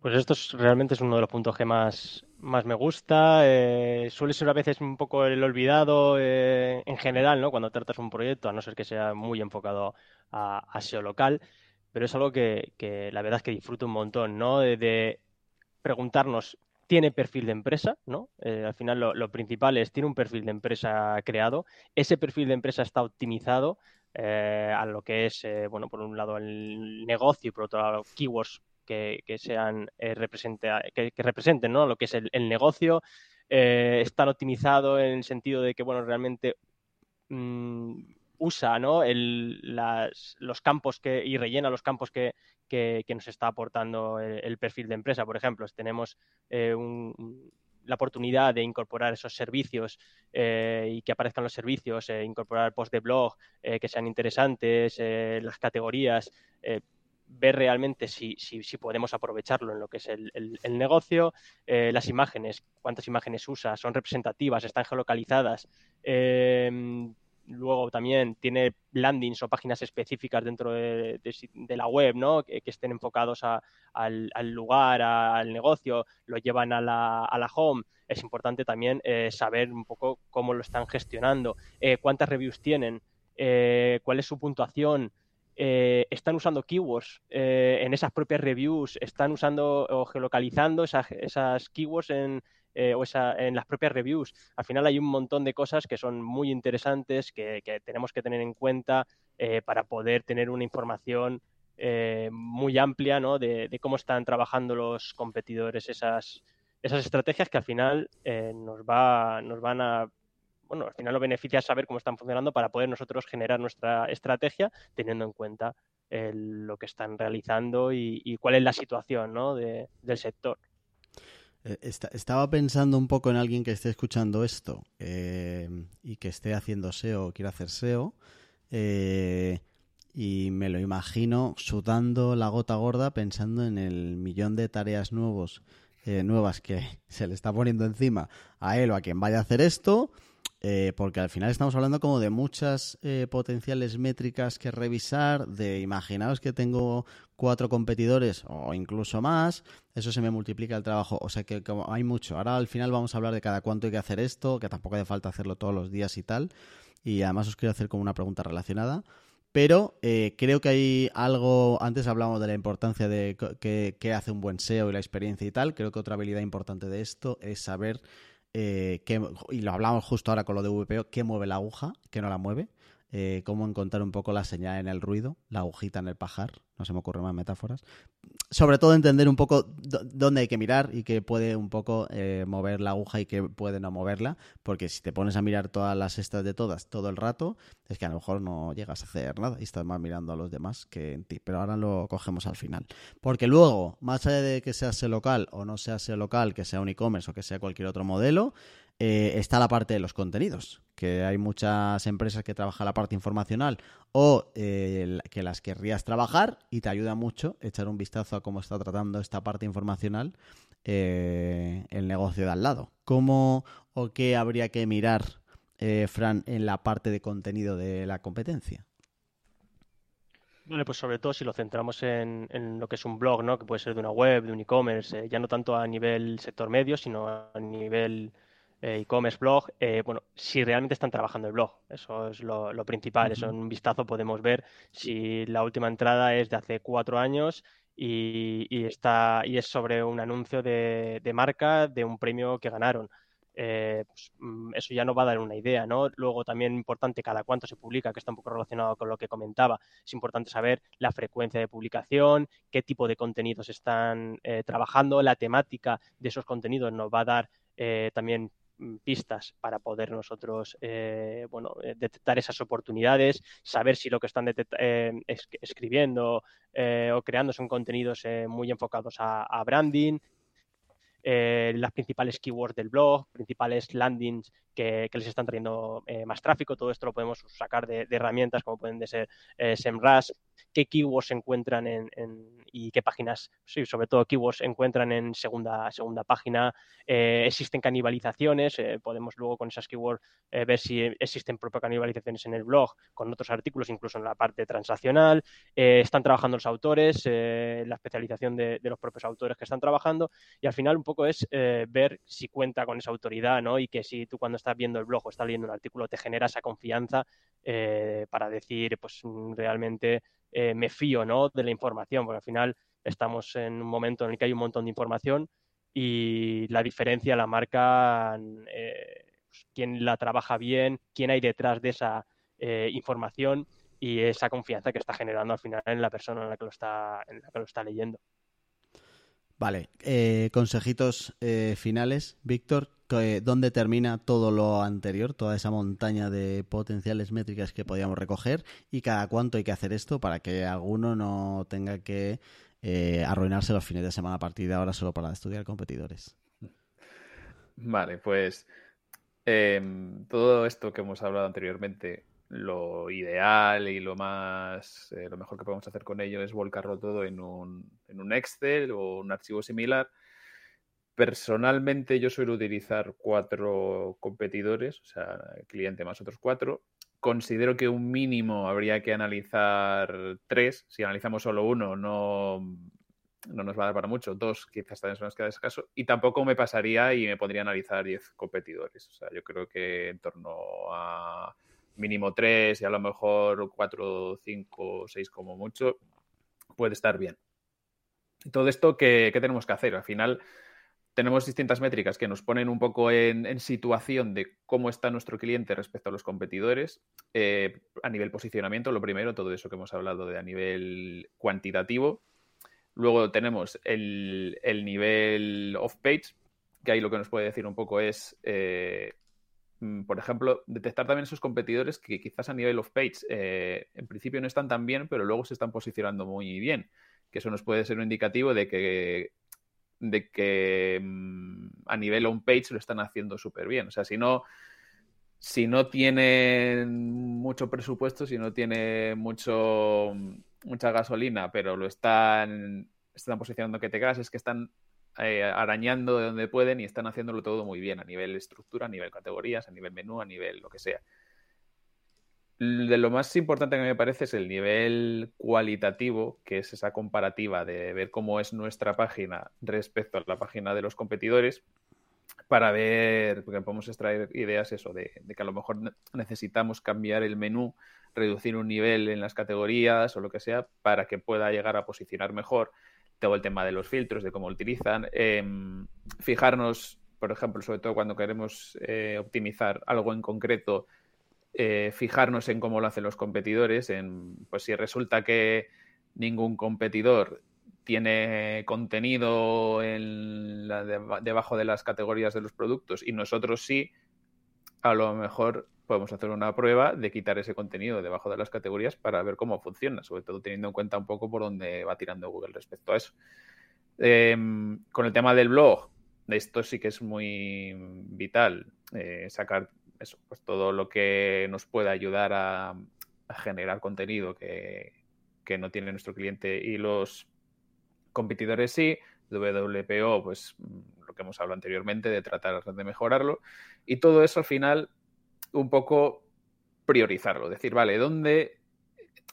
Pues esto realmente es uno de los puntos que más, más me gusta. Eh, suele ser a veces un poco el olvidado eh, en general, ¿no? Cuando tratas un proyecto, a no ser que sea muy enfocado a, SEO local, pero es algo que, la verdad es que disfruto un montón, ¿no? De, preguntarnos, ¿tiene perfil de empresa? ¿no? Eh, al final lo, principal es, ¿tiene un perfil de empresa creado? ¿Ese perfil de empresa está optimizado? a lo que es, bueno, por un lado el negocio y por otro lado keywords que, sean eh, que, representen ¿no? lo que es el, negocio. Eh, están optimizados en el sentido de que bueno realmente mm, usa ¿no? los campos que, y rellena los campos que, nos está aportando el, perfil de empresa. Por ejemplo, tenemos eh, la oportunidad de incorporar esos servicios y que aparezcan los servicios, incorporar post de blog que sean interesantes, las categorías ver realmente si, si, podemos aprovecharlo en lo que es el, negocio, eh, las imágenes, cuántas imágenes usa, son representativas, están geolocalizadas. Em, luego también tiene landings o páginas específicas dentro de, la web, ¿no? Que, estén enfocados al, lugar, al negocio, lo llevan a la, a la home. Es importante también eh, saber un poco cómo lo están gestionando, eh, cuántas reviews tienen, cuál es su puntuación, eh, están usando keywords eh, en esas propias reviews, están usando o geolocalizando esas, esas keywords en, eh, o en las propias reviews. Al final hay un montón de cosas que son muy interesantes que, tenemos que tener en cuenta para poder tener una información muy amplia ¿no? de, de, cómo están trabajando los competidores esas, esas estrategias que al final nos, va, nos van a bueno, al final lo beneficia saber cómo están funcionando para poder nosotros generar nuestra estrategia teniendo en cuenta lo que están realizando y, cuál es la situación del sector. Eh, estaba pensando un poco en alguien que esté escuchando esto eh, y que esté haciendo SEO o quiera hacer SEO eh, y me lo imagino sudando la gota gorda pensando en el millón de tareas nuevos, nuevas que se le está poniendo encima a él o a quien vaya a hacer esto eh, porque al final estamos hablando como de muchas eh, potenciales métricas que revisar, de imaginaos que tengo cuatro competidores o incluso más, eso se me multiplica el trabajo, o sea que como hay mucho. Ahora al final vamos a hablar de cada cuánto hay que hacer esto, que tampoco hace falta hacerlo todos los días y tal, y además os quiero hacer como una pregunta relacionada. Pero eh, creo que hay algo, antes hablamos de la importancia de qué hace un buen SEO y la experiencia y tal, creo que otra habilidad importante de esto es saber eh, y lo hablamos justo ahora con lo de VPO, qué mueve la aguja, qué no la mueve, eh, cómo encontrar un poco la señal en el ruido, la agujita en el pajar, no se me ocurren más metáforas. Sobre todo entender un poco dónde hay que mirar y qué puede un poco eh, mover la aguja y qué puede no moverla, porque si te pones a mirar todas las estas de todas todo el rato, es que a lo mejor no llegas a hacer nada y estás más mirando a los demás que en ti. Pero ahora lo cogemos al final. Porque luego, más allá de que sea local o no sea local, que sea un e-commerce o que sea cualquier otro modelo, eh, está la parte de los contenidos, que hay muchas empresas que trabajan la parte informacional o eh, que las querrías trabajar y te ayuda mucho echar un vistazo a cómo está tratando esta parte informacional eh, el negocio de al lado. ¿Cómo o qué habría que mirar, Fran, en la parte de contenido de la competencia? Vale, pues sobre todo si lo centramos en, lo que es un blog, ¿no? Que puede ser de una web, de un e-commerce, ya no tanto a nivel sector medio, sino a nivel eh, e-commerce, blog, eh, bueno, si realmente están trabajando el blog. Eso es lo, principal. Eso en un vistazo podemos ver si la última entrada es de hace cuatro años y, está, y es sobre un anuncio de, marca de un premio que ganaron. Eh, pues, mm, eso ya nos va a dar una idea, ¿no? Luego también importante cada cuánto se publica, que está un poco relacionado con lo que comentaba. Es importante saber la frecuencia de publicación, qué tipo de contenidos están trabajando, la temática de esos contenidos nos va a dar también pistas para poder nosotros eh, bueno, eh, detectar esas oportunidades, saber si lo que están eh, escribiendo o creando son contenidos muy enfocados a, branding, las principales keywords del blog, principales landings que, les están trayendo más tráfico. Todo esto lo podemos sacar de, herramientas como pueden ser SEMrush qué keywords encuentran en, y qué páginas, sí, sobre todo keywords encuentran en segunda, segunda página. Eh, existen canibalizaciones, eh, podemos luego con esas keywords ver si existen propias canibalizaciones en el blog, con otros artículos, incluso en la parte transaccional. están trabajando los autores, la especialización de, de, los propios autores que están trabajando y al final un poco es ver si cuenta con esa autoridad, ¿no? Y que si tú cuando estás viendo el blog o estás leyendo un artículo te genera esa confianza eh, para decir, pues mm, realmente eh, me fío, ¿no? De la información, porque al final estamos en un momento en el que hay un montón de información y la diferencia la marca eh, pues, quién la trabaja bien, quién hay detrás de esa información y esa confianza que está generando al final en la persona en la que lo está, en la que lo está leyendo. Vale, eh, consejitos eh, finales, Víctor. ¿Dónde termina todo lo anterior, toda esa montaña de potenciales métricas que podíamos recoger y cada cuánto hay que hacer esto para que alguno no tenga que eh, arruinarse los fines de semana a partir de ahora solo para estudiar competidores? Vale, pues em, todo esto que hemos hablado anteriormente lo ideal y lo más eh, lo mejor que podemos hacer con ello es volcarlo todo en un, en un Excel o un archivo similar. Personalmente yo suelo utilizar cuatro competidores, o sea, cliente más otros cuatro. Considero que un mínimo habría que analizar tres. Si analizamos solo uno, no, no nos va a dar para mucho. Dos quizás también son las que da caso. Y tampoco me pasaría y me podría analizar diez competidores. O sea, yo creo que en torno a mínimo tres y a lo mejor cuatro, cinco, seis como mucho, puede estar bien. Todo esto, ¿qué, tenemos que hacer? Al final, tenemos distintas métricas que nos ponen un poco en, situación de cómo está nuestro cliente respecto a los competidores. Eh, a nivel posicionamiento, lo primero, todo eso que hemos hablado de a nivel cuantitativo. Luego tenemos el, nivel off-page, que ahí lo que nos puede decir un poco es eh, Mm, por ejemplo, detectar también esos competidores que quizás a nivel of page eh, en principio no están tan bien, pero luego se están posicionando muy bien. Que eso nos puede ser un indicativo de que, de que mm, a nivel on page lo están haciendo súper bien. O sea, si no, si no tienen mucho presupuesto, si no tiene mucho, mucha gasolina, pero lo están, están posicionando que te cagas, es que están eh, arañando de donde pueden y están haciéndolo todo muy bien a nivel estructura, a nivel categorías, a nivel menú, a nivel lo que sea. De lo más importante que me parece es el nivel cualitativo, que es esa comparativa de ver cómo es nuestra página respecto a la página de los competidores, para ver, porque podemos extraer ideas eso, de, que a lo mejor necesitamos cambiar el menú, reducir un nivel en las categorías o lo que sea, para que pueda llegar a posicionar mejor. Todo el tema de los filtros, de cómo utilizan, em, fijarnos, por ejemplo, sobre todo cuando queremos eh, optimizar algo en concreto, eh, fijarnos en cómo lo hacen los competidores, en pues si resulta que ningún competidor tiene contenido en debajo de las categorías de los productos y nosotros sí, a lo mejor podemos hacer una prueba de quitar ese contenido debajo de las categorías para ver cómo funciona, sobre todo teniendo en cuenta un poco por dónde va tirando Google respecto a eso. Em, con el tema del blog, esto sí que es muy vital, eh, sacar eso, pues todo lo que nos pueda ayudar a, generar contenido que, que, no tiene nuestro cliente y los competidores sí. WPO, pues lo que hemos hablado anteriormente, de tratar de mejorarlo. Y todo eso al final un poco priorizarlo, decir, vale, ¿dónde,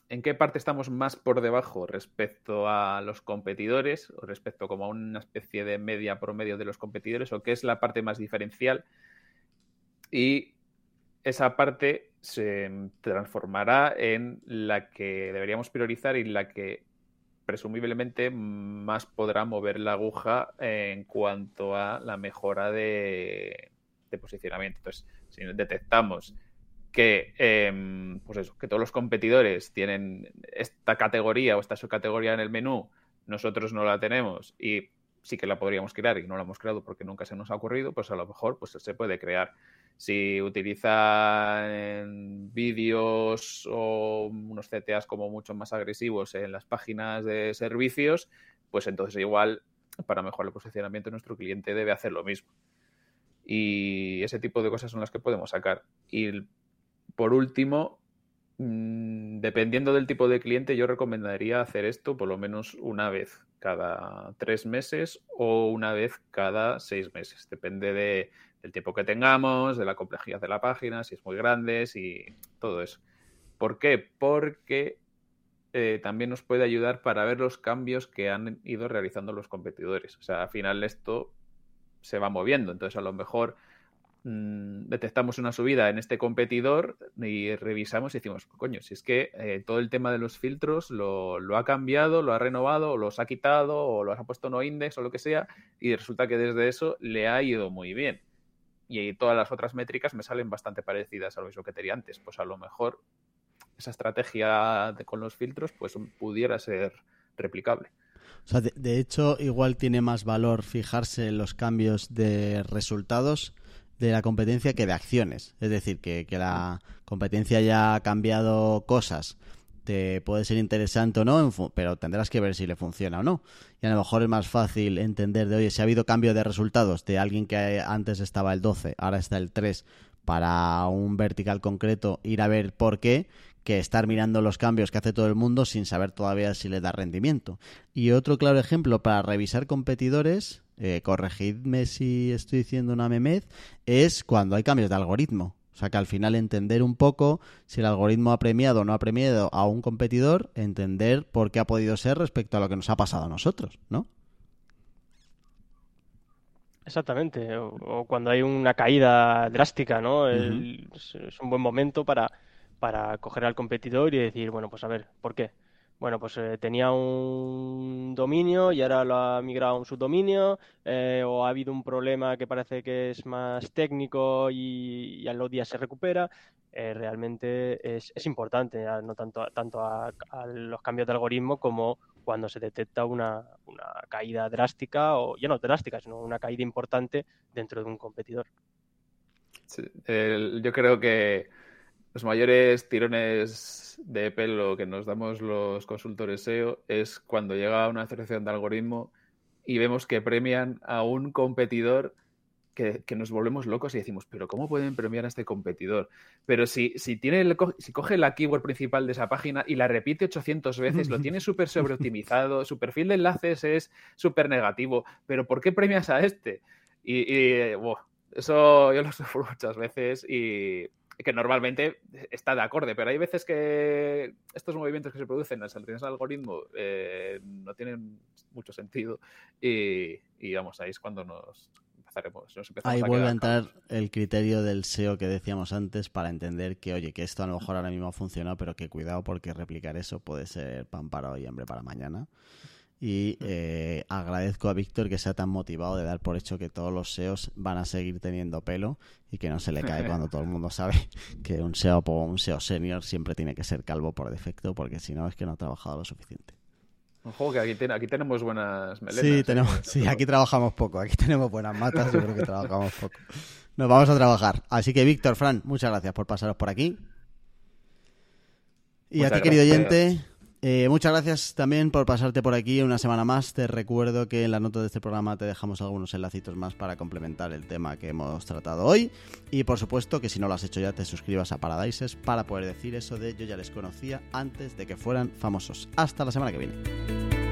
en qué parte estamos más por debajo respecto a los competidores o respecto como a una especie de media promedio de los competidores o qué es la parte más diferencial? Y esa parte se transformará en la que deberíamos priorizar y la que presumiblemente más podrá mover la aguja en cuanto a la mejora de, de posicionamiento. Entonces, si detectamos que, em, pues eso, que todos los competidores tienen esta categoría o esta subcategoría en el menú, nosotros no la tenemos y sí que la podríamos crear y no la hemos creado porque nunca se nos ha ocurrido, pues a lo mejor pues se puede crear. Si utilizan vídeos o unos CTAs como mucho más agresivos en las páginas de servicios, pues entonces igual para mejorar el posicionamiento nuestro cliente debe hacer lo mismo. Y ese tipo de cosas son las que podemos sacar. Y por último, Mm, dependiendo del tipo de cliente, yo recomendaría hacer esto por lo menos una vez cada tres meses o una vez cada seis meses. Depende de, del tiempo que tengamos, de la complejidad de la página, si es muy grande, si todo eso. ¿Por qué? Porque eh, también nos puede ayudar para ver los cambios que han ido realizando los competidores. O sea, al final esto se va moviendo. Entonces, a lo mejor mm, detectamos una subida en este competidor y revisamos y decimos, coño, si es que eh, todo el tema de los filtros lo, ha cambiado, lo ha renovado, o los ha quitado, o los ha puesto no index o lo que sea, y resulta que desde eso le ha ido muy bien. Y todas las otras métricas me salen bastante parecidas a lo mismo que tenía antes. Pues a lo mejor esa estrategia con los filtros pues pudiera ser replicable. O sea, de, hecho, igual tiene más valor fijarse en los cambios de resultados de la competencia que de acciones. Es decir, que, que la competencia ya ha cambiado cosas. Te puede ser interesante o no, pero tendrás que ver si le funciona o no. Y a lo mejor es más fácil entender de, oye, si ha habido cambio de resultados de alguien que antes estaba el 12, ahora está el 3, para un vertical concreto, ir a ver por qué, que estar mirando los cambios que hace todo el mundo sin saber todavía si le da rendimiento. Y otro claro ejemplo para revisar competidores, eh, corregidme si estoy diciendo una memez, es cuando hay cambios de algoritmo. O sea que al final entender un poco si el algoritmo ha premiado o no ha premiado a un competidor, entender por qué ha podido ser respecto a lo que nos ha pasado a nosotros, ¿no? Exactamente, o, cuando hay una caída drástica, ¿no? es un buen momento para, para coger al competidor y decir, bueno, pues a ver, ¿por qué? Bueno, pues eh, tenía un dominio y ahora lo ha migrado a un subdominio, eh, o ha habido un problema que parece que es más técnico y, a los días se recupera. Eh, realmente es, importante, no tanto, tanto a, los cambios de algoritmo como cuando se detecta una, caída drástica, o ya no drástica, sino una caída importante dentro de un competidor. yo creo que los mayores tirones de pelo que nos damos los consultores SEO es cuando llega una selección de algoritmo y vemos que premian a un competidor que, nos volvemos locos y decimos, pero ¿cómo pueden premiar a este competidor? Pero si, si, tiene si coge la keyword principal de esa página y la repite 800 veces, lo tiene súper sobreoptimizado, su perfil de enlaces es súper negativo, pero ¿por qué premias a este? Y, eso yo lo sufro muchas veces y que normalmente está de acorde, pero hay veces que estos movimientos que se producen en las del algoritmo eh, no tienen mucho sentido y, vamos, ahí es cuando nos empezaremos. ahí vuelve a entrar el criterio del SEO que decíamos antes para entender que, oye, que esto a lo mejor ahora mismo ha funcionado, pero que cuidado porque replicar eso puede ser pan para hoy, hambre para mañana. Y eh, agradezco a Víctor que sea tan motivado de dar por hecho que todos los SEOs van a seguir teniendo pelo y que no se le cae cuando todo el mundo sabe que un SEO o un SEO senior siempre tiene que ser calvo por defecto porque si no es que no ha trabajado lo suficiente. Ojo, que aquí, aquí tenemos buenas melenas. Sí, ¿eh? tenemos, sí, aquí trabajamos poco. Aquí tenemos buenas matas, yo creo que trabajamos poco. Nos vamos a trabajar. Así que, Víctor, Fran, muchas gracias por pasaros por aquí. Y a ti, querido oyente, eh, muchas gracias también por pasarte por aquí una semana más. Te recuerdo que en la nota de este programa te dejamos algunos enlacitos más para complementar el tema que hemos tratado hoy. Y por supuesto que si no lo has hecho ya te suscribas a Paradises para poder decir eso de yo ya les conocía antes de que fueran famosos. Hasta la semana que viene.